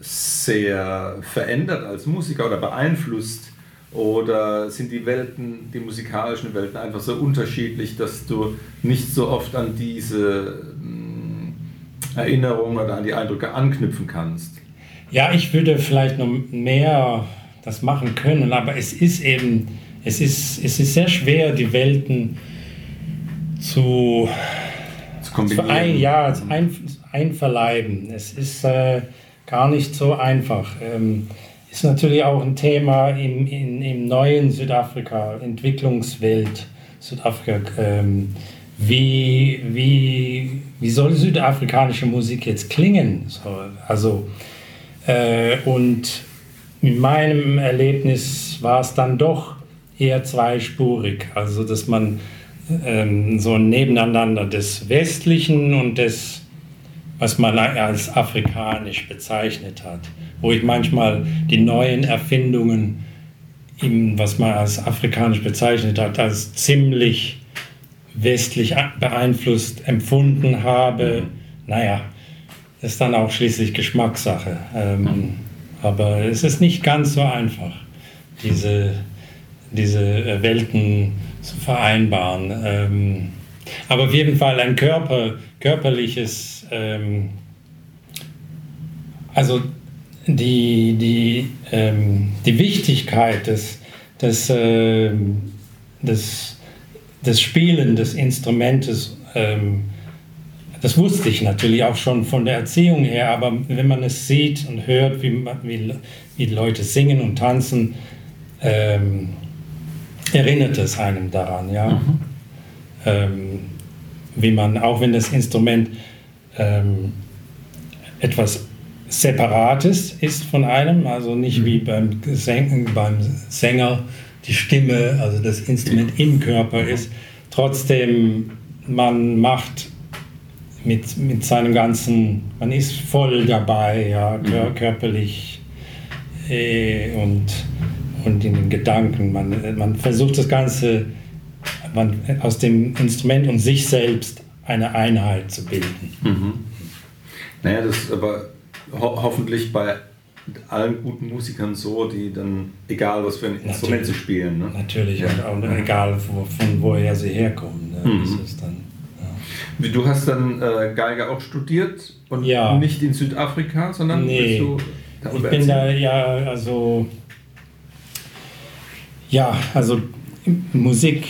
sehr verändert als Musiker oder beeinflusst? Oder sind die Welten, die musikalischen Welten einfach so unterschiedlich, dass du nicht so oft an diese mm, Erinnerungen oder an die Eindrücke anknüpfen kannst? Ja, ich würde vielleicht noch mehr das machen können, aber es ist eben, es ist, es ist sehr schwer, die Welten zu, Zu zu kombinieren. ein, ja, zu ein, einverleiben. Es ist äh, gar nicht so einfach. Ähm, ist natürlich auch ein Thema im, in, im neuen Südafrika, Entwicklungswelt Südafrika. Ähm, wie, wie, wie soll südafrikanische Musik jetzt klingen? So, also, äh, und in meinem Erlebnis war es dann doch eher zweispurig. Also, dass man ähm, so ein Nebeneinander des Westlichen und des, was man als afrikanisch bezeichnet hat. Wo ich manchmal die neuen Erfindungen, was man als afrikanisch bezeichnet hat, als ziemlich westlich beeinflusst empfunden habe. Naja, ist dann auch schließlich Geschmackssache. Ähm, aber es ist nicht ganz so einfach, diese, diese Welten zu vereinbaren. Ähm, aber auf jeden Fall ein Körper, körperliches, ähm, also die, die, ähm, die Wichtigkeit des, des, ähm, des, des Spielen des Instrumentes, ähm, das wusste ich natürlich auch schon von der Erziehung her, aber wenn man es sieht und hört, wie, wie, wie Leute singen und tanzen, ähm, erinnert es einem daran, ja. Ähm, wie man, auch wenn das Instrument ähm, etwas Separates ist von einem, also nicht wie beim, Säng, beim Sänger die Stimme, also das Instrument im Körper ist, trotzdem man macht mit, mit seinem ganzen, man ist voll dabei, ja, kör, körperlich äh, und, und in den Gedanken. Man, man versucht das Ganze man, aus dem Instrument und sich selbst eine Einheit zu bilden. Naja, das ist aber ho hoffentlich bei allen guten Musikern so, die dann, egal was für ein Instrument sie spielen. Ne? Natürlich, Ja. und auch egal wo, von woher sie herkommen. Ne? Mhm. Das ist dann, ja. Du hast dann äh, Geige auch studiert und Ja. nicht in Südafrika, sondern Nee. bist du Ich bin da erzählen? ja, also, ja, also Musik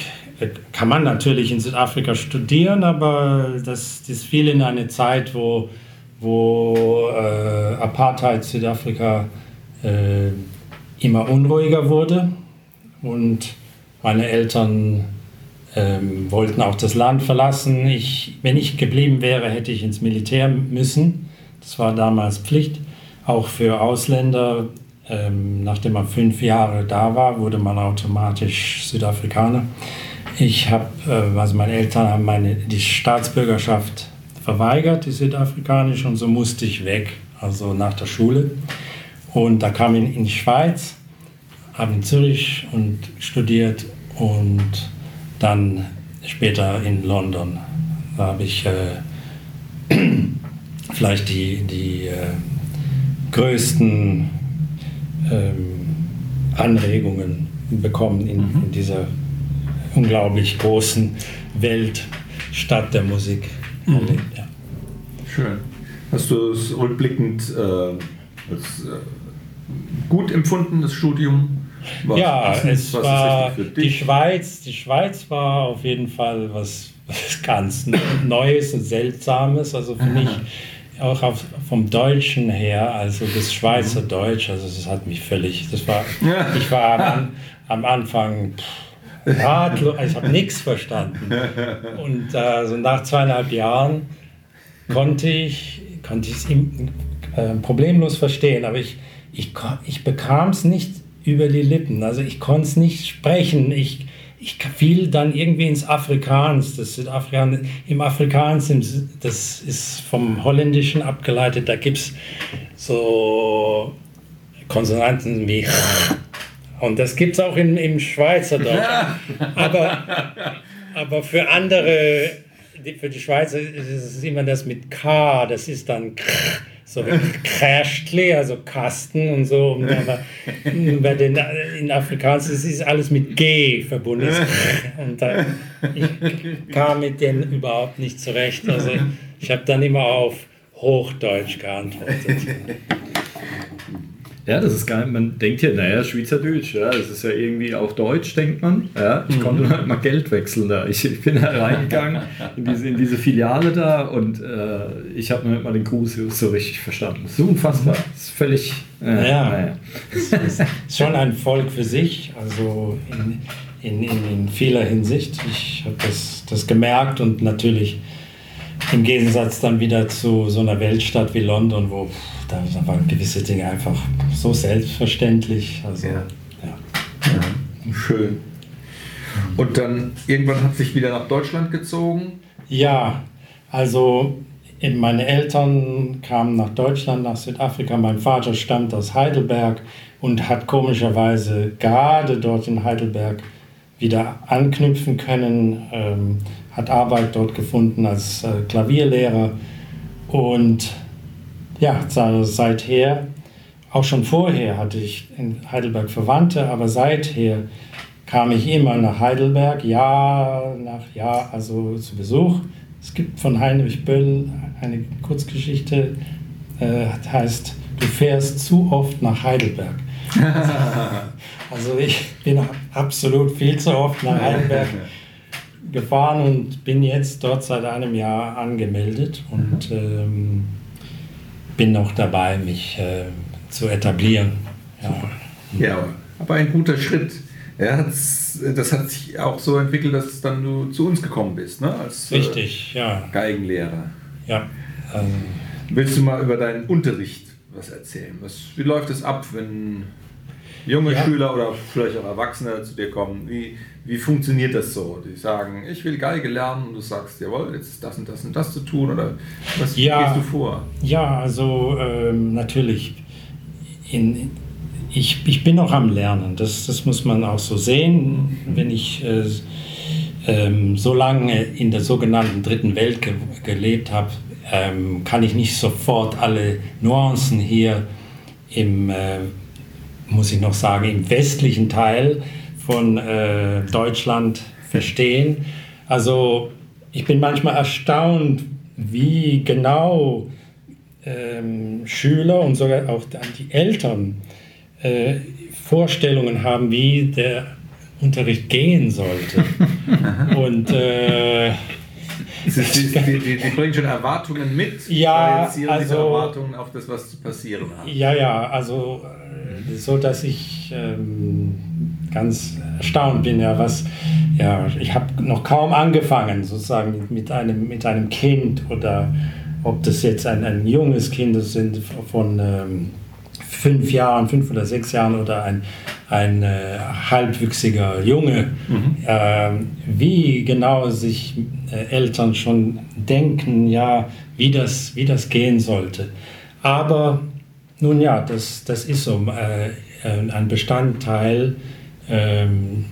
kann man natürlich in Südafrika studieren, aber das, das fiel in eine Zeit, wo, wo äh, Apartheid Südafrika äh, immer unruhiger wurde und meine Eltern ähm, wollten auch das Land verlassen. Ich, wenn ich geblieben wäre, hätte ich ins Militär müssen. Das war damals Pflicht, auch für Ausländer. Ähm, nachdem man fünf Jahre da war, wurde man automatisch Südafrikaner. Ich habe, äh, also meine Eltern haben meine, die Staatsbürgerschaft verweigert, die südafrikanische, und so musste ich weg, also nach der Schule. Und da kam ich in die Schweiz, habe in Zürich und studiert und dann später in London. Da habe ich äh, vielleicht die, die äh, größten ähm, Anregungen bekommen in, in dieser unglaublich großen Welt, Stadt der Musik erlebt. Ja. Schön. Hast du es rückblickend äh, als äh, gut empfunden, das Studium? War Ja, passend? es Was war die? Schweiz. Die Schweiz war auf jeden Fall was, was ganz Neues und Seltsames. Also für mich auch auf, vom Deutschen her, also das Schweizer Deutsch, also das hat mich völlig. Das war, Ja. ich war am, am Anfang pff, ratlos, ich habe nichts verstanden. Und äh, so nach zweieinhalb Jahren konnte ich konnte es äh, problemlos verstehen, aber ich, ich, ich bekam es nicht über die Lippen. Also ich konnte es nicht sprechen. Ich, ich fiel dann irgendwie ins Afrikaans. Das Südafrikan im Afrikaans, das ist vom Holländischen abgeleitet. Da gibt es so Konsonanten wie und das gibt es auch im, im Schweizerdeutsch. Aber, aber für andere, für die Schweizer ist es immer das mit K, das ist dann krr, so Kräschtli, also Kasten und so. Und aber bei den, in Afrikaans ist es alles mit G verbunden. Und da, ich kam mit denen überhaupt nicht zurecht. Also ich habe dann immer auf Hochdeutsch geantwortet. Ja, das ist geil. Man denkt ja, naja, Schweizerdeutsch, ja, das ist ja irgendwie auch Deutsch, denkt man. Ja, ich konnte halt mal Geld wechseln da. Ich, ich bin da reingegangen in diese, in diese Filiale da und äh, ich habe nicht mal den Gruß so richtig verstanden. Das ist unfassbar. Das ist völlig. Äh, Ja. naja. Es ist schon ein Volk für sich, also in, in, in, in vieler Hinsicht. Ich habe das, das gemerkt und natürlich im Gegensatz dann wieder zu so einer Weltstadt wie London, wo da, da waren gewisse Dinge einfach so selbstverständlich. Also, Ja. ja. Schön. Und dann irgendwann hat sich wieder nach Deutschland gezogen. Ja, also meine Eltern kamen nach Deutschland, nach Südafrika. Mein Vater stammt aus Heidelberg und hat komischerweise gerade dort in Heidelberg wieder anknüpfen können, ähm, hat Arbeit dort gefunden als äh, Klavierlehrer und ja, seither, auch schon vorher hatte ich in Heidelberg Verwandte, aber seither kam ich immer nach Heidelberg, Jahr nach Jahr, also zu Besuch. Es gibt von Heinrich Böll eine Kurzgeschichte, äh, heißt, du fährst zu oft nach Heidelberg. also ich bin absolut viel zu oft nach Heidelberg gefahren und bin jetzt dort seit einem Jahr angemeldet und ähm, bin noch dabei, mich äh, zu etablieren. Ja. Ja, aber ein guter Schritt. Ja, das, hat sich auch so entwickelt, dass dann du zu uns gekommen bist, ne? Als äh, Richtig, ja. Geigenlehrer. ja. Ähm, Willst du mal über deinen Unterricht was erzählen? Was, wie läuft es ab, wenn junge Ja. Schüler oder vielleicht auch Erwachsene zu dir kommen? Wie, wie funktioniert das so? Die sagen, ich will Geige lernen und du sagst, jawohl, jetzt ist das und das und das zu tun oder was Ja. gehst du vor? Ja, also ähm, natürlich. In, ich, ich bin noch am Lernen, das, das muss man auch so sehen. Wenn ich äh, ähm, so lange in der sogenannten dritten Welt ge gelebt habe, ähm, kann ich nicht sofort alle Nuancen hier im, äh, muss ich noch sagen, im westlichen Teil von äh, Deutschland verstehen. Also ich bin manchmal erstaunt, wie genau ähm, Schüler und sogar auch dann die Eltern äh, Vorstellungen haben, wie der Unterricht gehen sollte. und äh, Sie, bringen schon Erwartungen mit, Ja, projizieren diese also- Erwartungen auf das, was zu passieren hat. ja, ja, also äh, so, dass ich ähm, ganz erstaunt bin, ja, was, ja, ich habe noch kaum angefangen, sozusagen mit, einem, mit einem Kind oder ob das jetzt ein, ein junges Kind ist sind von ähm, fünf Jahren, fünf oder sechs Jahren oder ein, ein äh, halbwüchsiger Junge, ähm, wie genau sich äh, Eltern schon denken, ja, wie das, wie das gehen sollte. Aber nun ja, das, das ist so äh, äh, ein Bestandteil ähm,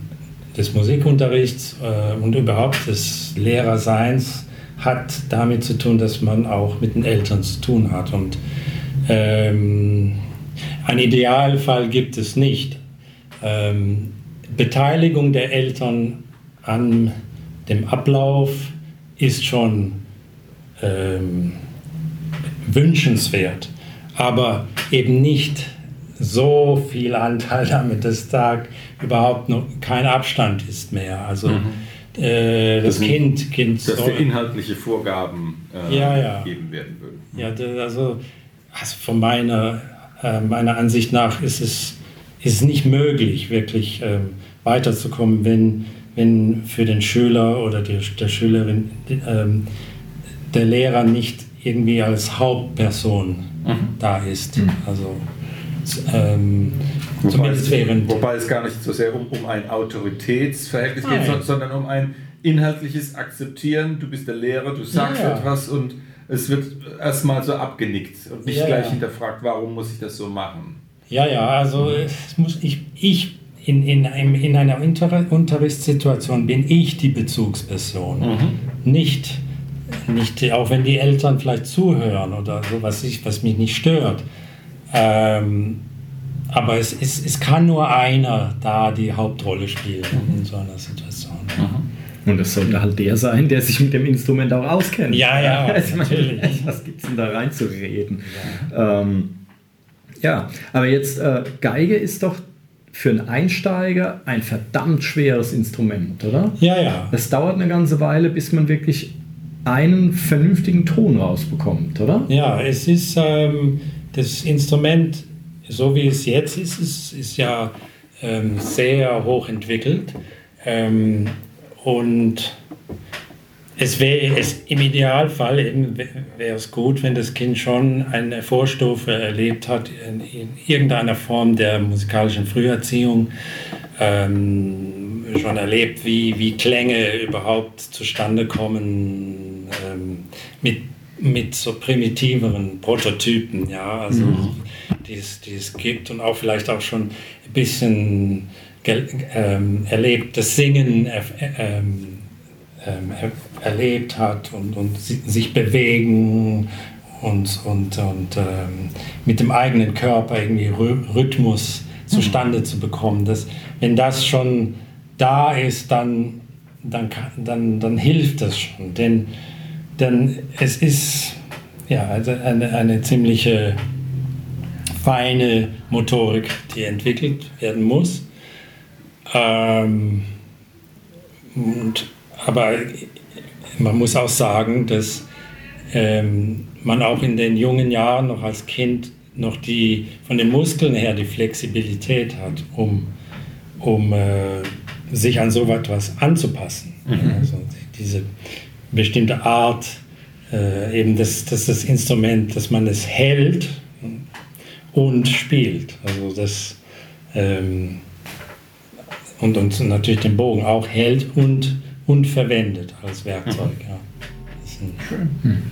des Musikunterrichts äh, und überhaupt des Lehrerseins hat damit zu tun, dass man auch mit den Eltern zu tun hat. Und ähm, ein Idealfall gibt es nicht. Ähm, Beteiligung der Eltern an dem Ablauf ist schon ähm, wünschenswert, aber eben nicht so viel Anteil damit, dass da überhaupt noch kein Abstand ist mehr. Also äh, das, Das- Kind, kind Dass soll- inhaltliche Vorgaben äh, Ja, ja. gegeben werden würden. ja, da- also, also von meiner, äh, meiner Ansicht nach ist es, ist nicht möglich, wirklich ähm, weiterzukommen, wenn, wenn für den Schüler oder die, der Schülerin ähm, der Lehrer nicht irgendwie als Hauptperson da ist. Also z- ähm, Wobei zumindest während wobei es gar nicht so sehr um, um ein Autoritätsverhältnis geht, Nein. so- sondern um ein inhaltliches Akzeptieren. Du bist der Lehrer, du sagst Ja, ja. etwas und es wird erstmal so abgenickt und nicht Ja, gleich hinterfragt, warum muss ich das so machen. Ja, ja, also es muss ich, ich in, in, einem, in einer Unter Unterrichtssituation bin ich die Bezugsperson. Nicht, nicht, die- auch wenn die Eltern vielleicht zuhören oder so, was, ich, was mich nicht stört. Ähm, aber es, es, es kann nur einer da die Hauptrolle spielen in so einer Situation. Und es sollte halt der sein, der sich mit dem Instrument auch auskennt. Ja, ja, also, natürlich. Was gibt es denn da reinzureden? Ja, ähm, ja aber jetzt äh, Geige ist doch für einen Einsteiger ein verdammt schweres Instrument, oder? Ja, ja. Es dauert eine ganze Weile, bis man wirklich einen vernünftigen Ton rausbekommt, oder? Ja, es ist ähm, das Instrument, so wie es jetzt ist, ist, ist ja ähm, sehr hoch entwickelt. Ähm, und es wäre es im Idealfall wäre es gut, wenn das Kind schon eine Vorstufe erlebt hat in, in irgendeiner Form der musikalischen Früherziehung, ähm, schon erlebt, wie, wie Klänge überhaupt zustande kommen ähm, mit, mit so primitiveren Prototypen, ja, also mhm. Die, es, die es gibt und auch vielleicht auch schon ein bisschen ähm, erlebt, das Singen äh, ähm, ähm, erlebt hat und, und sich bewegen und, und, und ähm, mit dem eigenen Körper irgendwie Rhythmus zustande mhm. zu bekommen. Das, wenn das schon da ist, dann, dann, dann, dann hilft das schon. Denn, denn es ist ja, also eine, eine ziemliche feine Motorik, die entwickelt werden muss. Ähm, und, aber man muss auch sagen, dass ähm, man auch in den jungen Jahren noch als Kind noch die von den Muskeln her die Flexibilität hat, um, um äh, sich an so etwas anzupassen. Mhm. Also diese bestimmte Art, äh, eben das, das, das Instrument, dass man es hält und spielt. Also das ähm, und, und natürlich den Bogen auch hält und, und verwendet als Werkzeug. Mhm. Ja. Schön. Hm.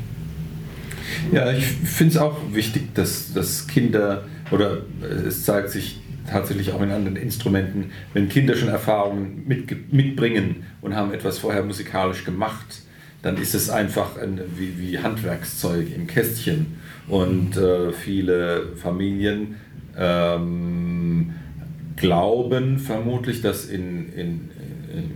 Ja, ich finde es auch wichtig, dass, dass Kinder, oder es zeigt sich tatsächlich auch in anderen Instrumenten, wenn Kinder schon Erfahrungen mit, mitbringen und haben etwas vorher musikalisch gemacht, dann ist es einfach ein, wie, wie Handwerkszeug im Kästchen. Und äh, viele Familien ähm, glauben vermutlich, dass in, in,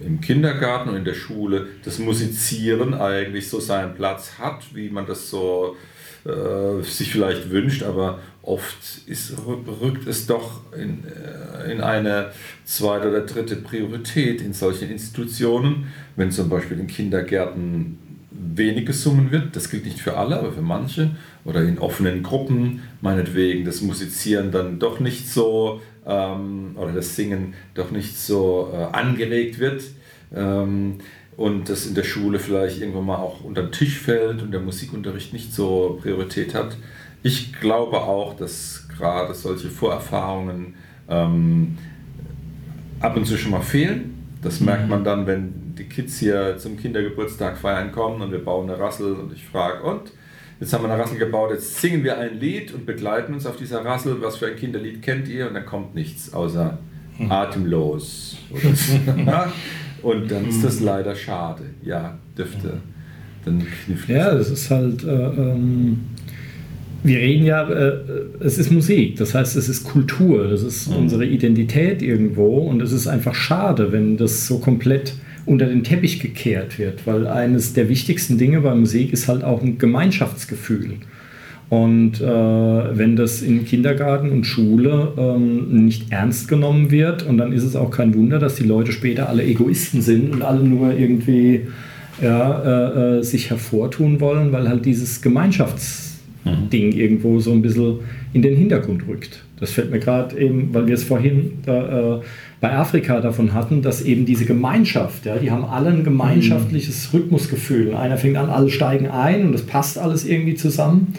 im Kindergarten und in der Schule das Musizieren eigentlich so seinen Platz hat, wie man das so äh, sich vielleicht wünscht, aber oft ist, rückt es doch in, äh, in eine zweite oder dritte Priorität in solchen Institutionen, wenn zum Beispiel in Kindergärten wenig gesungen wird, das gilt nicht für alle, aber für manche, oder in offenen Gruppen, meinetwegen das Musizieren dann doch nicht so ähm, oder das Singen doch nicht so äh, angeregt wird ähm, und das in der Schule vielleicht irgendwann mal auch unter den Tisch fällt und der Musikunterricht nicht so Priorität hat. Ich glaube auch, dass gerade solche Vorerfahrungen ähm, ab und zu schon mal fehlen. Das merkt mhm. man dann, wenn die Kids hier zum Kindergeburtstag feiern kommen und wir bauen eine Rassel und ich frage, und Jetzt haben wir eine Rassel gebaut, jetzt singen wir ein Lied und begleiten uns auf dieser Rassel. Was für ein Kinderlied kennt ihr? Und dann kommt nichts außer hm. atemlos. und dann ist das leider schade. Ja, dürfte dann knifflig Ja, das ist halt. Äh, ähm, wir reden ja, äh, es ist Musik, das heißt, es ist Kultur, das ist mhm. unsere Identität irgendwo und es ist einfach schade, wenn das so komplett unter den Teppich gekehrt wird, weil eines der wichtigsten Dinge bei Musik ist halt auch ein Gemeinschaftsgefühl. Und äh, wenn das in Kindergarten und Schule ähm, nicht ernst genommen wird, und dann ist es auch kein Wunder, dass die Leute später alle Egoisten sind und alle nur irgendwie ja, äh, äh, sich hervortun wollen, weil halt dieses Gemeinschaftsding mhm. irgendwo so ein bisschen in den Hintergrund rückt. Das fällt mir gerade eben, weil wir es vorhin da, äh, bei Afrika davon hatten, dass eben diese Gemeinschaft, ja, die haben alle ein gemeinschaftliches Rhythmusgefühl. Einer fängt an, alle steigen ein und das passt alles irgendwie zusammen.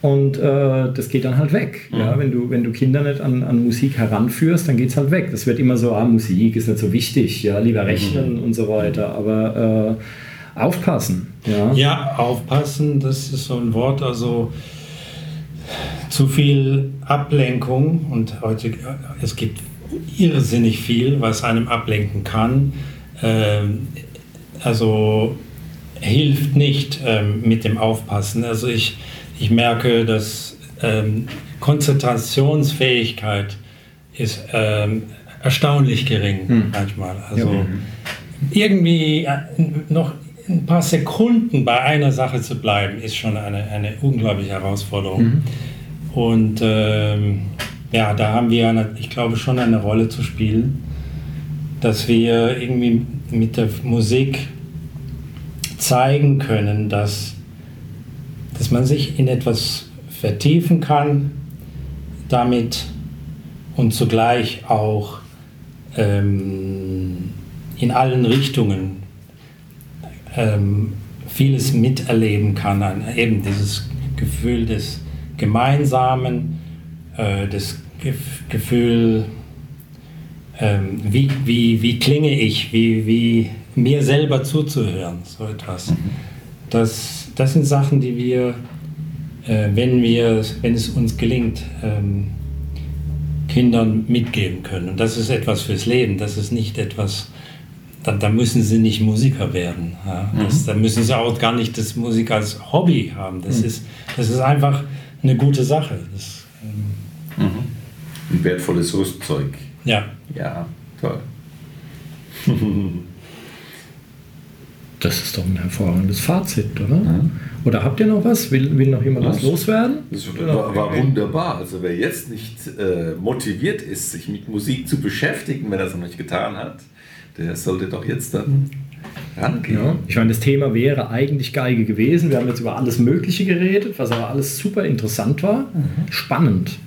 Und äh, das geht dann halt weg. Mhm. Ja? Wenn, du, wenn du Kinder nicht an, an Musik heranführst, dann geht es halt weg. Das wird immer so, ah, Musik ist nicht so wichtig, ja, lieber rechnen mhm. und so weiter. Aber äh, aufpassen. Ja? ja, aufpassen, das ist so ein Wort, also zu viel Ablenkung und heute, es gibt irrsinnig viel, was einem ablenken kann. Ähm, also hilft nicht ähm, mit dem Aufpassen. Also ich, ich merke, dass ähm, Konzentrationsfähigkeit ist ähm, erstaunlich gering hm. manchmal. Also ja. irgendwie äh, noch ein paar Sekunden bei einer Sache zu bleiben, ist schon eine, eine unglaubliche Herausforderung. Mhm. Und ähm, ja, da haben wir, eine, ich glaube, schon eine Rolle zu spielen, dass wir irgendwie mit der Musik zeigen können, dass, dass man sich in etwas vertiefen kann, damit und zugleich auch ähm, in allen Richtungen ähm, vieles miterleben kann, an eben dieses Gefühl des Gemeinsamen, äh, das Gef Gefühl, ähm, wie, wie, wie klinge ich, wie, wie mir selber zuzuhören, so etwas. Das, das sind Sachen, die wir, äh, wenn, wir wenn es uns gelingt, ähm, Kindern mitgeben können. Und das ist etwas fürs Leben, das ist nicht etwas, da, da müssen sie nicht Musiker werden. Ja? Das, Da müssen sie auch gar nicht das Musik als Hobby haben. Das, ist, das ist einfach eine gute Sache. Das, ähm, Ein wertvolles Rüstzeug. ja. Ja, toll. Das ist doch ein hervorragendes Fazit, oder? Oder habt ihr noch was? Will, will noch jemand was, Was? loswerden? Das war, war wunderbar. Also wer jetzt nicht äh, motiviert ist, sich mit Musik zu beschäftigen, wenn er es noch nicht getan hat, der sollte doch jetzt dann rangehen. Ja, ich meine, das Thema wäre eigentlich Geige gewesen. Wir haben jetzt über alles Mögliche geredet, was aber alles super interessant war. Spannend.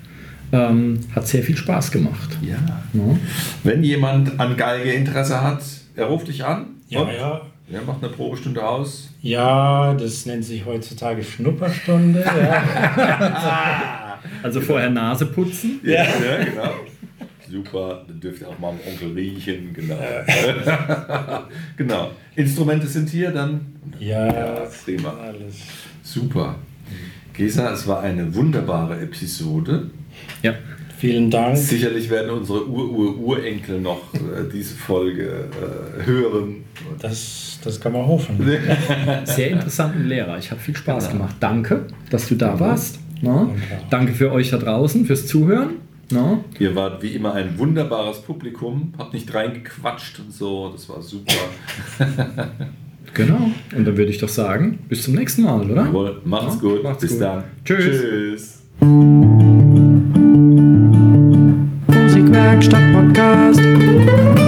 Ähm, hat sehr viel Spaß gemacht. Ja. Ja. Wenn jemand an Geige Interesse hat, er ruft dich an. Ja, und ja. Er macht eine Probestunde aus. ja, das nennt sich heutzutage Schnupperstunde. Ja. Also vorher Nase putzen. Ja, ja genau. Super, dann dürft ihr auch mal am Onkel riechen. Genau. genau. Instrumente sind hier dann. Ja, prima. alles. Super. Gesa, es war eine wunderbare Episode. Ja. Vielen Dank. Sicherlich werden unsere Ur-Ur-Urenkel noch äh, diese Folge äh, hören. Das, das kann man hoffen. Sehr interessanten Lehrer. Ich habe viel Spaß Genau. gemacht. Danke, dass du da warst. Na? Danke. Danke für euch da draußen, fürs Zuhören. Na? Ihr wart wie immer ein wunderbares Publikum, habt nicht reingequatscht und so, das war super. Genau. Und dann würde ich doch sagen, bis zum nächsten Mal, oder? Jawohl, macht's Ja, gut, macht's bis gut. dann. Tschüss. Tschüss. Musikwerkstatt Podcast.